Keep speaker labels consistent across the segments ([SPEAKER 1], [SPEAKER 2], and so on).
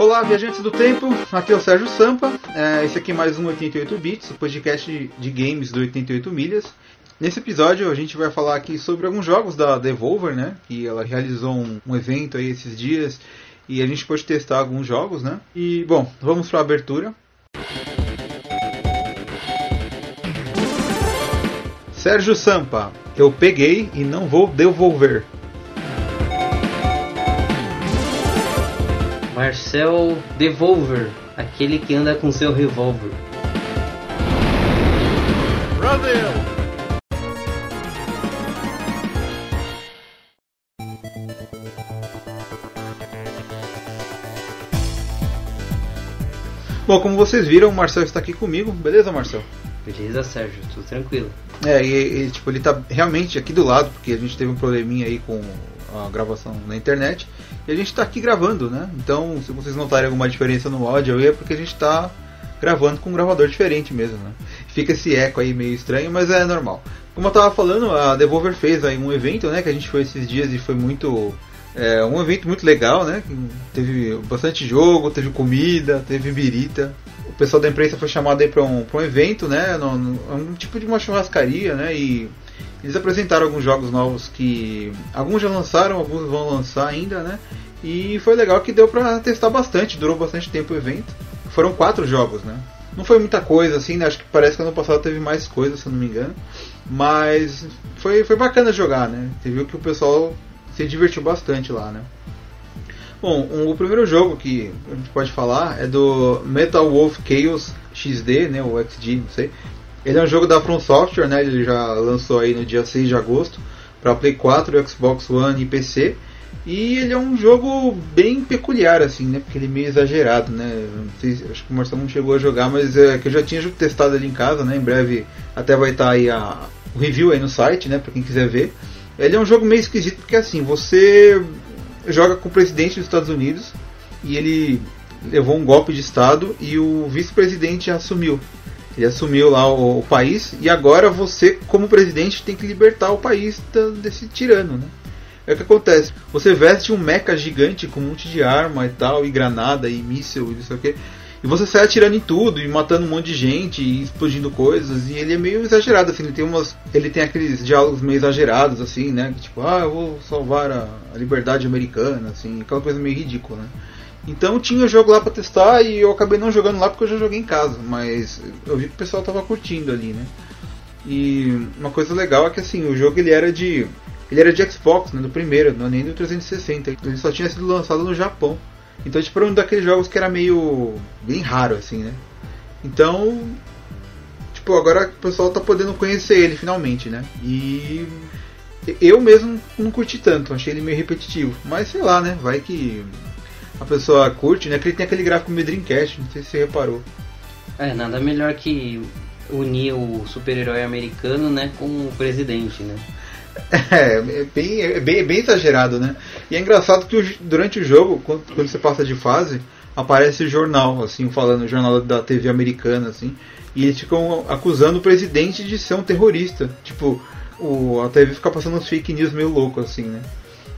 [SPEAKER 1] Olá, viajantes do tempo, aqui é o Sérgio Sampa. É, esse aqui é mais um 88 Bits, o podcast de games do 88 Milhas. Nesse episódio a gente vai falar aqui sobre alguns jogos da Devolver, né? Que ela realizou um, um evento aí esses dias e a gente pode testar alguns jogos, né? E bom, vamos para a abertura. Sérgio Sampa, eu peguei e não vou devolver.
[SPEAKER 2] Marcel Devolver, aquele que anda com seu revólver.
[SPEAKER 3] Brasil!
[SPEAKER 1] Bom, como vocês viram, o Marcel está aqui comigo. Beleza, Marcel?
[SPEAKER 2] Beleza, Sérgio, tudo tranquilo.
[SPEAKER 1] É, e, e, tipo, ele tá realmente aqui do lado, porque a gente teve um probleminha aí com a gravação na internet. E a gente tá aqui gravando, né? Então, se vocês notarem alguma diferença no áudio, é porque a gente tá gravando com um gravador diferente mesmo, né? Fica esse eco aí meio estranho, mas é normal. Como eu tava falando, a Devolver fez aí um evento, né? Que a gente foi esses dias e foi muito é um evento muito legal, né? Teve bastante jogo, teve comida, teve birita. O pessoal da imprensa foi chamado aí para um, um evento, né? No, no, é um tipo de uma churrascaria, né? E eles apresentaram alguns jogos novos que alguns já lançaram, alguns vão lançar ainda, né? E foi legal que deu para testar bastante, durou bastante tempo o evento. Foram quatro jogos, né? Não foi muita coisa assim, né? Acho que parece que ano passado teve mais coisa, se eu não me engano. Mas foi, foi bacana jogar, né? Você viu que o pessoal se divertiu bastante lá, né? Bom, o primeiro jogo que a gente pode falar é do Metal Wolf Chaos XD, né, ou XG, não sei. Ele é um jogo da From Software, né, ele já lançou aí no dia 6 de agosto para Play 4, Xbox One e PC. E ele é um jogo bem peculiar, assim, né? Porque ele é meio exagerado, né? Sei, acho que o Marcelo não chegou a jogar, mas é que eu já tinha testado ali em casa, né? Em breve até vai estar aí a, o review aí no site, né? Pra quem quiser ver. Ele é um jogo meio esquisito porque assim, você joga com o presidente dos Estados Unidos e ele levou um golpe de estado e o vice-presidente assumiu. Ele assumiu lá o, o, país e agora você, como presidente, tem que libertar o país desse tirano, né? É o que acontece. Você veste um mecha gigante com um monte de arma e tal, e granada e míssil e não sei o que. E você sai atirando em tudo e matando um monte de gente e explodindo coisas. E ele é meio exagerado, assim, ele tem umas. Ele tem aqueles diálogos meio exagerados, assim, né? Tipo, ah, eu vou salvar a, a liberdade americana, assim, aquela coisa meio ridícula, né? Então tinha jogo lá pra testar e eu acabei não jogando lá porque eu já joguei em casa, mas eu vi que o pessoal tava curtindo ali, né? E uma coisa legal é que assim, o jogo ele era de. Ele era de Xbox, né? Do primeiro, não é nem do 360. Ele só tinha sido lançado no Japão. Então, tipo, era um daqueles jogos que era meio. bem raro, assim, né? Então. Tipo, agora o pessoal tá podendo conhecer ele finalmente, né? E. Eu mesmo não curti tanto, achei ele meio repetitivo. Mas sei lá, né? Vai que a pessoa curte, né? Que ele tem aquele gráfico meio Dreamcast, não sei se você reparou.
[SPEAKER 2] É, nada melhor que unir o super-herói americano, né, com o presidente, né?
[SPEAKER 1] É, é bem, é bem, é bem exagerado, né? E é engraçado que o, durante o jogo, quando, quando, você passa de fase, aparece o jornal, assim, falando, o jornal da TV americana, assim, e eles ficam acusando o presidente de ser um terrorista. Tipo, o, a TV fica passando uns fake news meio louco, assim, né?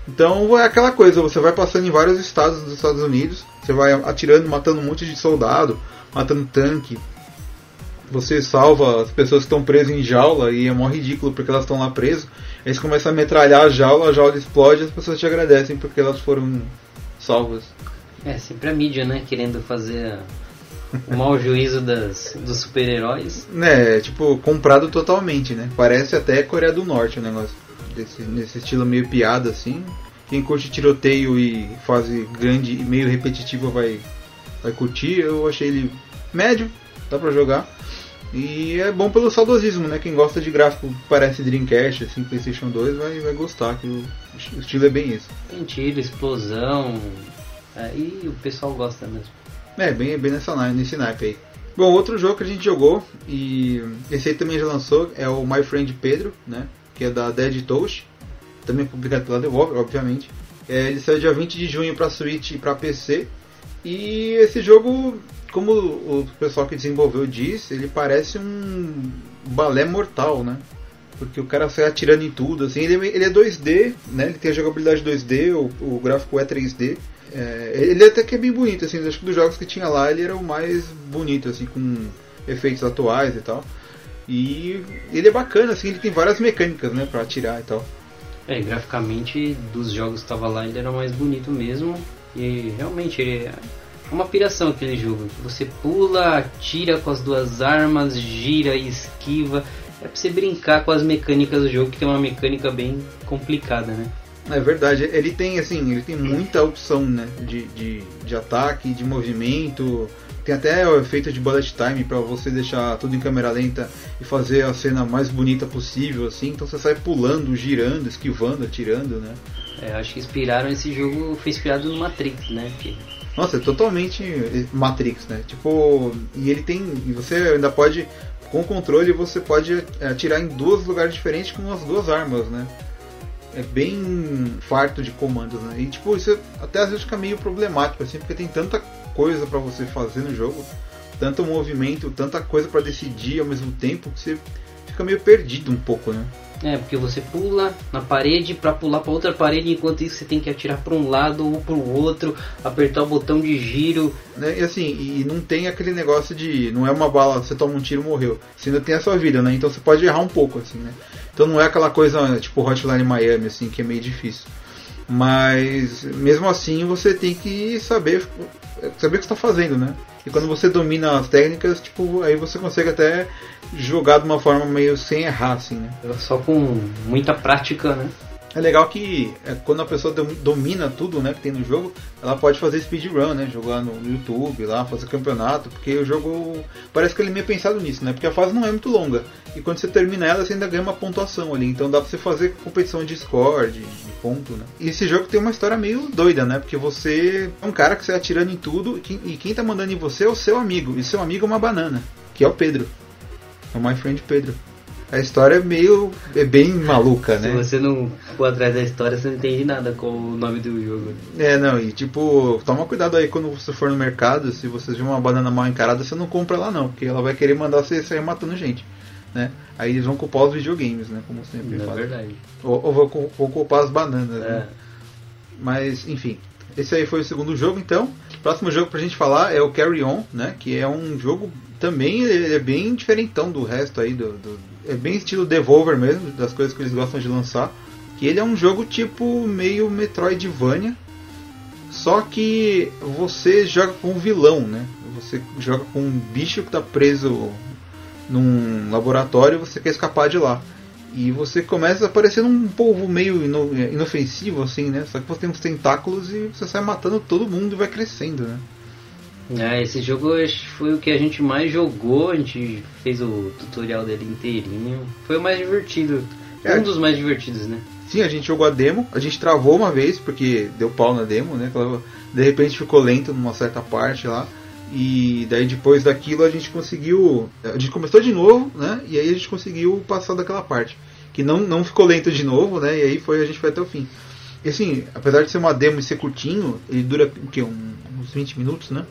[SPEAKER 1] Então é aquela coisa, você vai passando em vários estados dos Estados Unidos, você vai atirando, matando um monte de soldado, matando tanque, você salva as pessoas que estão presas em jaula e é mó ridículo porque elas estão lá presas. Aí você começa a metralhar a jaula, a jaula explode e as pessoas te agradecem porque elas foram salvas.
[SPEAKER 2] É, sempre a mídia, né? Querendo fazer o mau juízo das, dos super-heróis.
[SPEAKER 1] É, tipo, comprado totalmente, né? Parece até Coreia do Norte o negócio. Desse, nesse estilo meio piada assim. Quem curte tiroteio e fase grande e meio repetitiva vai, vai curtir. Eu achei ele médio, dá pra jogar. E é bom pelo saudosismo, né? Quem gosta de gráfico parece Dreamcast, assim, Playstation 2, vai, vai gostar, que o, o estilo é bem esse.
[SPEAKER 2] Tem tiro, explosão, aí o pessoal gosta mesmo.
[SPEAKER 1] É, bem, bem nessa, nesse naipe aí. Bom, outro jogo que a gente jogou, e esse aí também já lançou, é o My Friend Pedro, né? Que é da Dead Toast, também publicado pela Devolver, obviamente. É, ele saiu dia 20 de junho para Switch e para PC. E esse jogo como o pessoal que desenvolveu disse, ele parece um balé mortal, né? Porque o cara sai atirando em tudo, assim, ele, ele é 2D, né? Ele tem a jogabilidade 2D, o, o gráfico é 3D. É, ele até que é bem bonito, assim, acho que dos jogos que tinha lá ele era o mais bonito, assim, com efeitos atuais e tal. E ele é bacana, assim, ele tem várias mecânicas, né, pra atirar e tal.
[SPEAKER 2] É, graficamente dos jogos que estava lá ele era mais bonito mesmo. E realmente ele é uma piração aquele jogo. Você pula, atira com as duas armas, gira e esquiva. É pra você brincar com as mecânicas do jogo, que tem uma mecânica bem complicada, né?
[SPEAKER 1] É verdade, ele tem assim, ele tem muita opção né, de, de, de ataque, de movimento, tem até o efeito de bullet time para você deixar tudo em câmera lenta e fazer a cena mais bonita possível, assim. Então você sai pulando, girando, esquivando, atirando, né?
[SPEAKER 2] É, acho que inspiraram esse jogo, foi inspirado no Matrix, né? Que...
[SPEAKER 1] Nossa, é totalmente Matrix, né? Tipo, e ele tem, e você ainda pode com o controle você pode atirar em dois lugares diferentes com as duas armas, né? É bem farto de comandos, né? E tipo, isso até às vezes fica meio problemático, assim, porque tem tanta coisa para você fazer no jogo, tanto movimento, tanta coisa para decidir ao mesmo tempo que você fica meio perdido um pouco, né?
[SPEAKER 2] É, porque você pula na parede para pular para outra parede, enquanto isso você tem que atirar para um lado ou para o outro, apertar o botão de giro.
[SPEAKER 1] Né? E assim, e não tem aquele negócio de. Não é uma bala, você toma um tiro morreu. Você ainda tem a sua vida, né? Então você pode errar um pouco, assim, né? Então não é aquela coisa tipo Hotline Miami, assim, que é meio difícil. Mas mesmo assim você tem que saber saber o que está fazendo, né? E quando você domina as técnicas, tipo, aí você consegue até jogar de uma forma meio sem errar, assim, né?
[SPEAKER 2] Só com muita prática, né?
[SPEAKER 1] É legal que é, quando a pessoa domina tudo né, que tem no jogo, ela pode fazer speedrun, né? Jogar no YouTube lá, fazer campeonato, porque o jogo parece que ele é meio pensado nisso, né? Porque a fase não é muito longa. E quando você termina ela, você ainda ganha uma pontuação ali. Então dá pra você fazer competição de score, de, de ponto, né? E esse jogo tem uma história meio doida, né? Porque você é um cara que sai atirando em tudo e quem, e quem tá mandando em você é o seu amigo. E seu amigo é uma banana, que é o Pedro. É o My Friend Pedro a história é meio. é bem maluca,
[SPEAKER 2] né?
[SPEAKER 1] Se
[SPEAKER 2] você não for atrás da história, você não entende nada com o nome do jogo.
[SPEAKER 1] É, não, e tipo, toma cuidado aí quando você for no mercado, se você vê uma banana mal encarada, você não compra lá não, porque ela vai querer mandar você sair matando gente. Né? Aí eles vão culpar os videogames, né? Como sempre
[SPEAKER 2] é verdade.
[SPEAKER 1] Ou, ou vão, vão culpar as bananas, né? é. né? Mas, enfim. Esse aí foi o segundo jogo, então. Próximo jogo pra gente falar é o Carry On, né? Que é um jogo também é bem diferentão do resto aí do, do é bem estilo Devolver mesmo, das coisas que eles gostam de lançar. Que ele é um jogo tipo meio Metroidvania, só que você joga com um vilão, né? Você joga com um bicho que está preso num laboratório e você quer escapar de lá. E você começa aparecendo um povo meio inofensivo, assim, né? Só que você tem uns tentáculos e você sai matando todo mundo e vai crescendo, né?
[SPEAKER 2] É, esse jogo foi o que a gente mais jogou, a gente fez o tutorial dele inteirinho. Foi o mais divertido. É. Um dos mais divertidos, né?
[SPEAKER 1] Sim, a gente jogou a demo, a gente travou uma vez porque deu pau na demo, né? De repente ficou lento numa certa parte lá. E daí depois daquilo a gente conseguiu. A gente começou de novo, né? E aí a gente conseguiu passar daquela parte. Que não, não ficou lento de novo, né? E aí foi, a gente foi até o fim. E assim, apesar de ser uma demo e ser curtinho, ele dura o quê? Um, uns 20 minutos, né?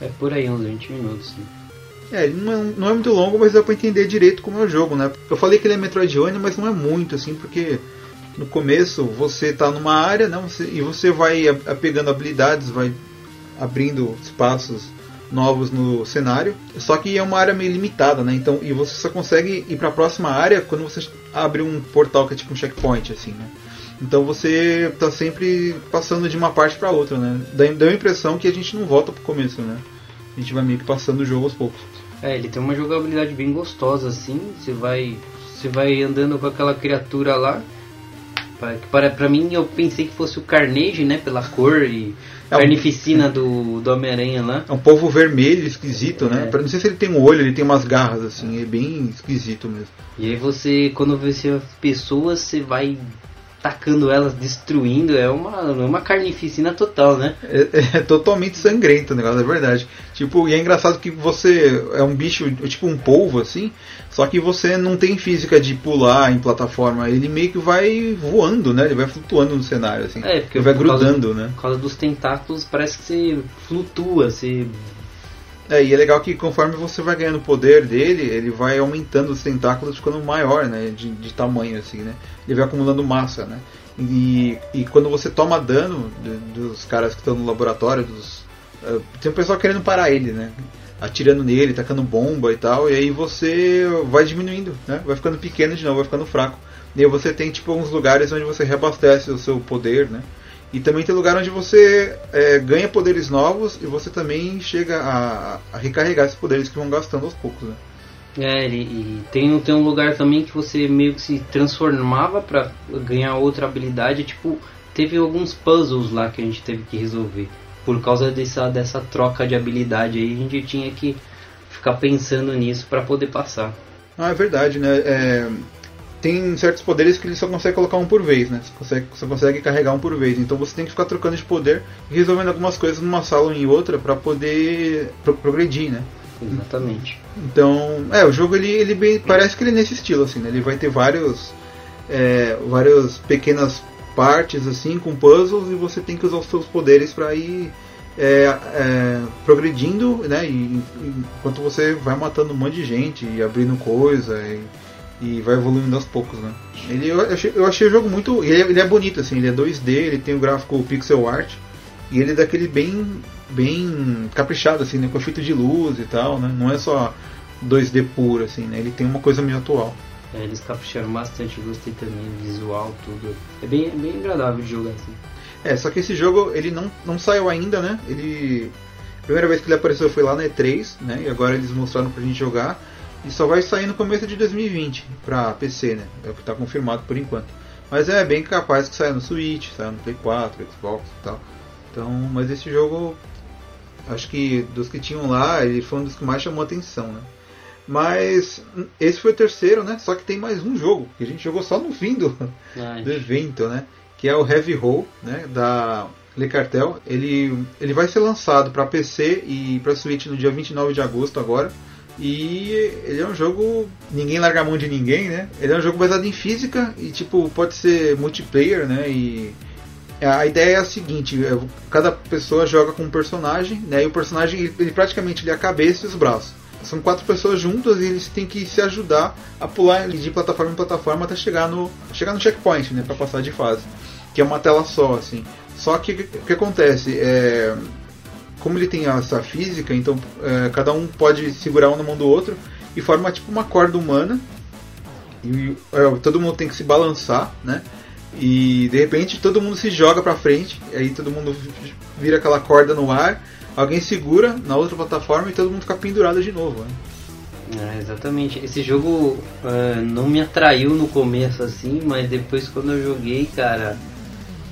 [SPEAKER 2] É por aí, uns 20 minutos. Né?
[SPEAKER 1] É, não é, não é muito longo, mas dá pra entender direito como é o jogo, né? Eu falei que ele é Metroidvania, mas não é muito, assim, porque no começo você tá numa área, né? Você, e você vai pegando habilidades, vai abrindo espaços novos no cenário. Só que é uma área meio limitada, né? Então, e você só consegue ir para a próxima área quando você abre um portal que é tipo um checkpoint, assim, né? Então você tá sempre passando de uma parte para outra, né? Dá, a impressão que a gente não volta pro começo, né? A gente vai meio que passando o jogo aos poucos.
[SPEAKER 2] É, ele tem uma jogabilidade bem gostosa assim. Você vai, você vai andando com aquela criatura lá. Para, para mim eu pensei que fosse o Carnage, né? Pela cor e é um... carnificina do, do Homem-Aranha lá.
[SPEAKER 1] É um povo vermelho, esquisito, né? é. né? Não sei se ele tem um olho, ele tem umas garras assim, é bem esquisito mesmo.
[SPEAKER 2] E aí você, quando você as pessoas, você vai atacando elas, destruindo, é uma, é uma carnificina total, né?
[SPEAKER 1] É, é, totalmente sangrento o negócio, é verdade. Tipo, e é engraçado que você é um bicho, tipo um polvo, assim, só que você não tem física de pular em plataforma, ele meio que vai voando, né? Ele vai flutuando no cenário, assim.
[SPEAKER 2] É, porque
[SPEAKER 1] ele vai grudando, né?
[SPEAKER 2] Por causa dos tentáculos, parece que você flutua, você
[SPEAKER 1] É, e é legal que conforme você vai ganhando poder dele, ele vai aumentando os tentáculos, ficando maior, né? De, de tamanho, assim, né? Ele vai acumulando massa, né? E, e quando você toma dano dos caras que estão no laboratório, dos, uh, tem um pessoal querendo parar ele, né? Atirando nele, tacando bomba e tal, e aí você vai diminuindo, né? Vai ficando pequeno de novo, vai ficando fraco. E aí você tem tipo uns lugares onde você reabastece o seu poder, né? E também tem lugar onde você é, ganha poderes novos e você também chega a, a, recarregar esses poderes que vão gastando aos poucos. Né?
[SPEAKER 2] É, e, e tem, tem um lugar também que você meio que se transformava para ganhar outra habilidade. Tipo, teve alguns puzzles lá que a gente teve que resolver. Por causa dessa, dessa troca de habilidade aí, a gente tinha que ficar pensando nisso para poder passar.
[SPEAKER 1] Ah, é verdade, né? É, tem certos poderes que ele só consegue colocar um por vez, né? Você consegue, só consegue carregar um por vez. Então você tem que ficar trocando de poder e resolvendo algumas coisas numa sala e outra para poder pro progredir, né?
[SPEAKER 2] Exatamente.
[SPEAKER 1] Então, é, o jogo ele, ele bem, parece que ele é nesse estilo, assim, né? Ele vai ter vários, é, várias pequenas partes, assim, com puzzles e você tem que usar os seus poderes para ir é, é, progredindo, né? E, enquanto você vai matando um monte de gente e abrindo coisa e e vai evoluindo aos poucos, né? Ele, eu, achei, eu achei o jogo muito. Ele é, ele é, bonito, assim, ele é 2D, ele tem o gráfico pixel art e ele é daquele bem, bem caprichado, assim, né? Com efeito de luz e tal, né? Não é só 2D puro, assim, né? Ele tem uma coisa meio atual.
[SPEAKER 2] É, eles capricharam bastante, eu gostei também, visual, tudo. É bem, bem agradável de jogar assim.
[SPEAKER 1] É, só que esse jogo ele não, não saiu ainda, né? Ele. A primeira vez que ele apareceu foi lá na E3, né? E agora eles mostraram pra gente jogar. E só vai sair no começo de 2020 para PC, né? É o que está confirmado por enquanto. Mas é bem capaz que saia no Switch, saia no Play 4, Xbox e tal. Então, mas esse jogo, acho que dos que tinham lá, ele foi um dos que mais chamou atenção, né? Mas esse foi o terceiro, né? Só que tem mais um jogo que a gente jogou só no fim do, do evento, né? Que é o Heavy Roll, né? Da Le Cartel. Ele, ele vai ser lançado para PC e para Switch no dia 29 de agosto agora. E ele é um jogo. Ninguém larga a mão de ninguém, né? Ele é um jogo baseado em física e tipo, pode ser multiplayer, né? E a ideia é a seguinte, é, cada pessoa joga com um personagem, né? E o personagem ele praticamente ele é a cabeça e os braços. São quatro pessoas juntas e eles têm que se ajudar a pular de plataforma em plataforma até chegar no chegar no checkpoint, né, para passar de fase. Que é uma tela só, assim. Só que o que acontece? É, como ele tem essa física, então é, cada um pode segurar um na mão do outro e forma tipo uma corda humana. E é, todo mundo tem que se balançar, né? E de repente todo mundo se joga pra frente, aí todo mundo vira aquela corda no ar, alguém segura na outra plataforma e todo mundo fica pendurado de novo.
[SPEAKER 2] Né? É, exatamente. Esse jogo uh, não me atraiu no começo assim, mas depois quando eu joguei, cara,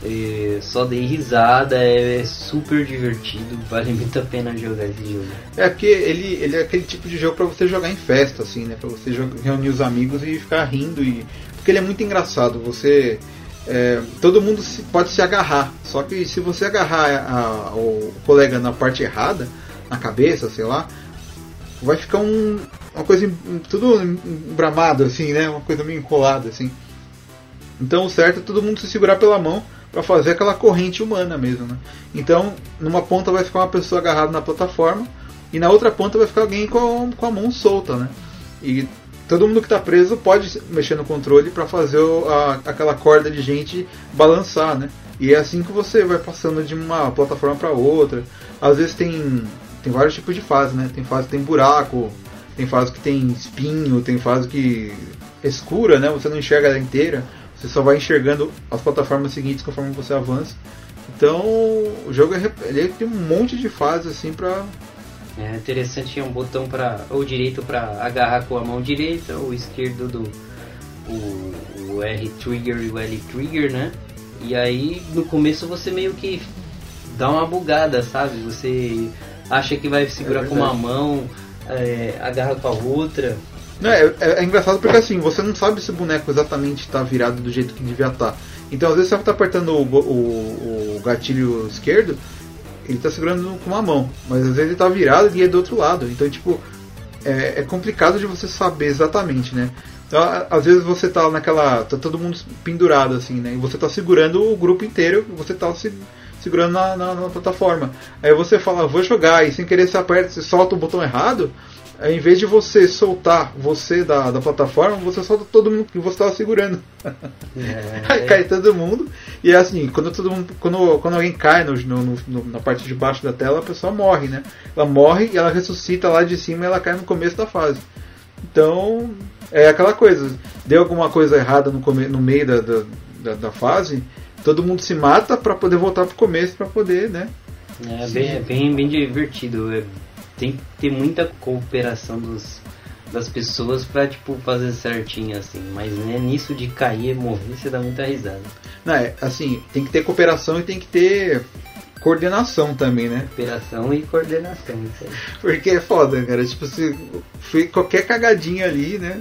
[SPEAKER 2] e só dei risada, é, super divertido, vale muito a pena jogar esse jogo.
[SPEAKER 1] É porque ele, ele é aquele tipo de jogo para você jogar em festa, assim, né? Pra você jogar, reunir os amigos e ficar rindo. E... Porque ele é muito engraçado, você. É, todo mundo se, pode se agarrar, só que se você agarrar a, a, o colega na parte errada, na cabeça, sei lá, vai ficar um, uma coisa tudo bramado assim, né? Uma coisa meio enrolada assim. Então o certo é todo mundo se segurar pela mão para fazer aquela corrente humana mesmo, né? Então, numa ponta vai ficar uma pessoa agarrada na plataforma e na outra ponta vai ficar alguém com com a mão solta, né? E todo mundo que está preso pode mexer no controle para fazer a, aquela corda de gente balançar, né? E é assim que você vai passando de uma plataforma para outra. Às vezes tem tem vários tipos de fase, né? Tem fase que tem buraco, tem fase que tem espinho, tem fase que é escura, né? Você não enxerga ela inteira. Você só vai enxergando as plataformas seguintes conforme você avança. Então o jogo é, ele tem um monte de fases assim pra.
[SPEAKER 2] É interessante, tinha um botão para ou direito para agarrar com a mão direita, ou esquerdo do o, o R trigger e o L trigger, né? E aí no começo você meio que dá uma bugada, sabe? Você acha que vai segurar é com uma mão, é, agarra com a outra.
[SPEAKER 1] Não, é, é, é, engraçado porque assim, você não sabe se o boneco exatamente está virado do jeito que devia estar. Tá. Então às vezes você está apertando o, o, o, gatilho esquerdo, ele está segurando com uma mão, mas às vezes ele está virado e é do outro lado. Então tipo, é, é, complicado de você saber exatamente, né? Então, às vezes você tá naquela. tá todo mundo pendurado assim, né? E você tá segurando o grupo inteiro, você tá se segurando na, na, na plataforma. Aí você fala, vou jogar, e sem querer você aperta, você solta o botão errado, ao invés de você soltar você da, da plataforma, você solta todo mundo que você estava segurando. É. Aí cai todo mundo. E é assim, quando todo mundo. Quando, quando alguém cai no, no, no, na parte de baixo da tela, a pessoa morre, né? Ela morre e ela ressuscita lá de cima e ela cai no começo da fase. Então, é aquela coisa, deu alguma coisa errada no, come, no meio da, da, da, fase, todo mundo se mata para poder voltar pro começo para poder, né?
[SPEAKER 2] É bem, é bem, bem divertido. É tem que ter muita cooperação dos, das pessoas pra, tipo, fazer certinho, assim. Mas né, nisso de cair e morrer, você dá muita risada.
[SPEAKER 1] Não, é, assim, tem que ter cooperação e tem que ter coordenação também, né?
[SPEAKER 2] Cooperação e coordenação, isso aí.
[SPEAKER 1] Porque é foda, cara. Tipo, se qualquer cagadinha ali, né?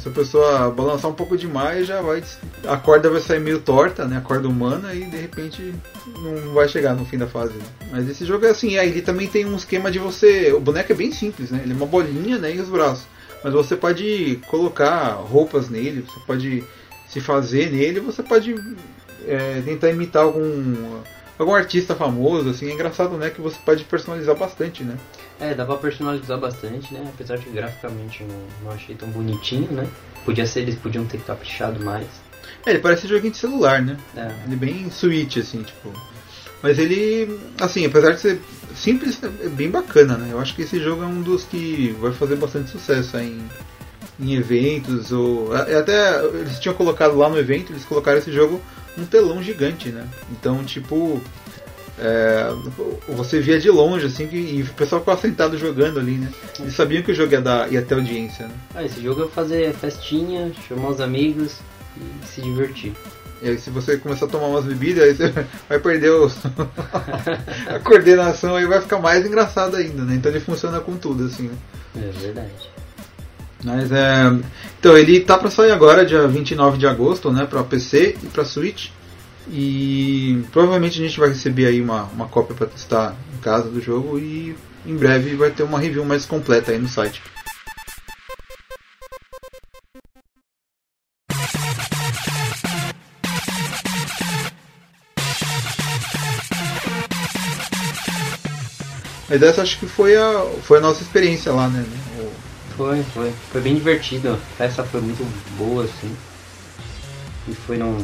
[SPEAKER 1] Se a pessoa balançar um pouco demais, já vai. A corda vai sair meio torta, né? A corda humana, e de repente não vai chegar no fim da fase. Mas esse jogo é assim, aí ele também tem um esquema de você. O boneco é bem simples, né? Ele é uma bolinha né, e os braços. Mas você pode colocar roupas nele, você pode se fazer nele, você pode é, tentar imitar algum algum artista famoso, assim, é engraçado, né, que você pode personalizar bastante, né?
[SPEAKER 2] É, dá pra personalizar bastante, né? Apesar de graficamente não, não achei tão bonitinho, né? Podia ser, eles podiam ter caprichado mais.
[SPEAKER 1] É, ele parece joguinho de celular, né? É. Ele é bem Switch, assim, tipo. Mas ele, assim, apesar de ser simples, é bem bacana, né? Eu acho que esse jogo é um dos que vai fazer bastante sucesso em, em eventos. ou Até eles tinham colocado lá no evento, eles colocaram esse jogo um telão gigante, né? Então, tipo, é, você via de longe, assim, que, e o pessoal ficava sentado jogando ali, né? Eles sabiam que o jogo ia, dar, ia ter audiência, né?
[SPEAKER 2] Ah, esse jogo é fazer festinha, chamar os amigos e se divertir.
[SPEAKER 1] E aí, se você começar a tomar umas bebidas, aí você vai perder os... a coordenação, aí vai ficar mais engraçado ainda, né? Então ele funciona com tudo, assim, né?
[SPEAKER 2] É verdade.
[SPEAKER 1] Mas é. Então, ele tá para sair agora, dia 29 de agosto, né? Pra PC e pra Switch. E provavelmente a gente vai receber aí uma, uma cópia para testar em casa do jogo e em breve vai ter uma review mais completa aí no site. Mas essa acho que foi a, foi a nossa experiência lá, né?
[SPEAKER 2] Foi, foi. Foi bem divertido. A festa foi muito boa, assim. E foi num,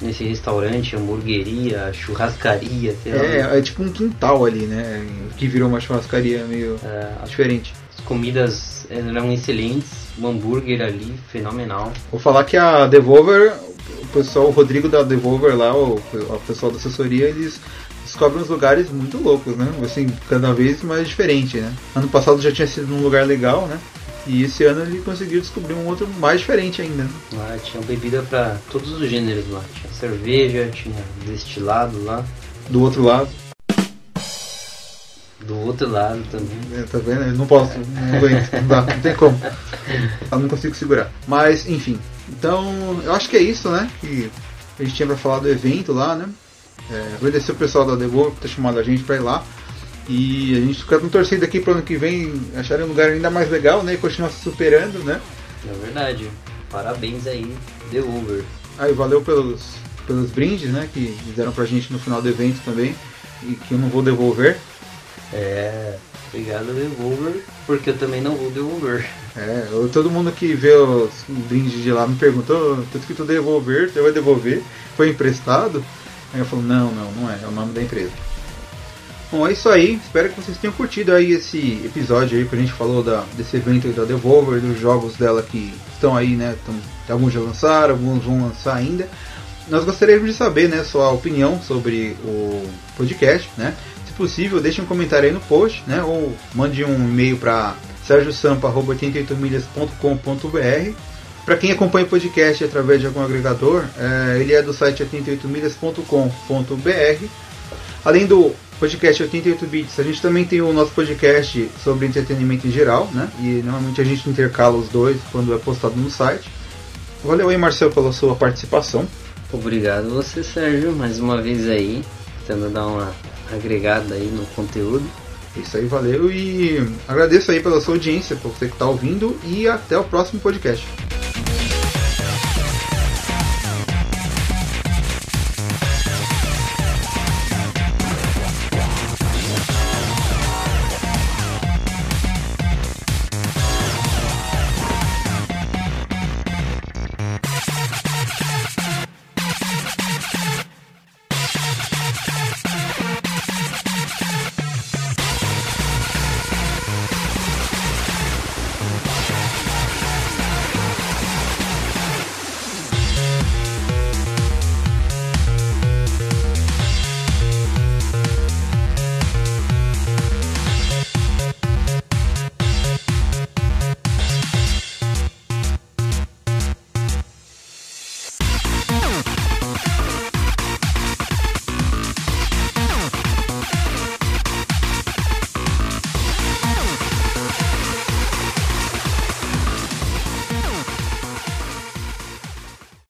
[SPEAKER 2] nesse restaurante, hamburgueria, churrascaria, sei lá.
[SPEAKER 1] É, é tipo um quintal ali, né? Que virou uma churrascaria meio é, diferente.
[SPEAKER 2] As comidas eram excelentes, o hambúrguer ali, fenomenal.
[SPEAKER 1] Vou falar que a Devolver, o pessoal, o Rodrigo da Devolver lá, o, o pessoal da assessoria, eles descobrem uns lugares muito loucos, né? Assim, cada vez mais diferente, né? Ano passado já tinha sido num lugar legal, né? E esse ano ele conseguiu descobrir um outro mais diferente ainda.
[SPEAKER 2] Ah, tinha bebida para todos os gêneros lá. Tinha cerveja, tinha destilado lá.
[SPEAKER 1] Do outro lado.
[SPEAKER 2] Do outro lado também.
[SPEAKER 1] É, tá vendo? Eu não posso, não aguento, não dá, não tem como. Eu não consigo segurar. Mas, enfim. Então, eu acho que é isso, né? Que a gente tinha pra falar do evento lá, né? É, agradecer o pessoal da Devo por ter chamado a gente pra ir lá. E a gente fica com torcida aqui para ano que vem acharem um lugar ainda mais legal, né? E continuar se superando, né?
[SPEAKER 2] É verdade. Parabéns aí, The Uber.
[SPEAKER 1] Aí, valeu pelos, pelos brindes, né? Que deram pra gente no final do evento também. E que eu não vou devolver.
[SPEAKER 2] É, obrigado Devolver, porque eu também não vou devolver.
[SPEAKER 1] É, eu, todo mundo que vê os brindes de lá me perguntou, tá escrito devolver, você vai devolver? Foi emprestado? Aí eu falo, não, não, não é, é o nome da empresa. Bom, é isso aí. Espero que vocês tenham curtido aí esse episódio aí que a gente falou da, desse evento da Devolver, dos jogos dela que estão aí, né? Tão, alguns já lançaram, alguns vão lançar ainda. Nós gostaríamos de saber, né, sua opinião sobre o podcast, né? Se possível, deixe um comentário aí no post, né? Ou mande um e-mail para sergiosampa.88milhas.com.br para quem acompanha o podcast através de algum agregador, é, ele é do site 88milhas.com.br. Além do podcast 88 bits. A gente também tem o nosso podcast sobre entretenimento em geral, né? E normalmente a gente intercala os dois quando é postado no site. Valeu aí, Marcel, pela sua participação.
[SPEAKER 2] Obrigado você, Sérgio, mais uma vez aí, tentando dar uma agregada aí no conteúdo.
[SPEAKER 1] Isso aí, valeu e agradeço aí pela sua audiência, por você que está ouvindo e até o próximo podcast.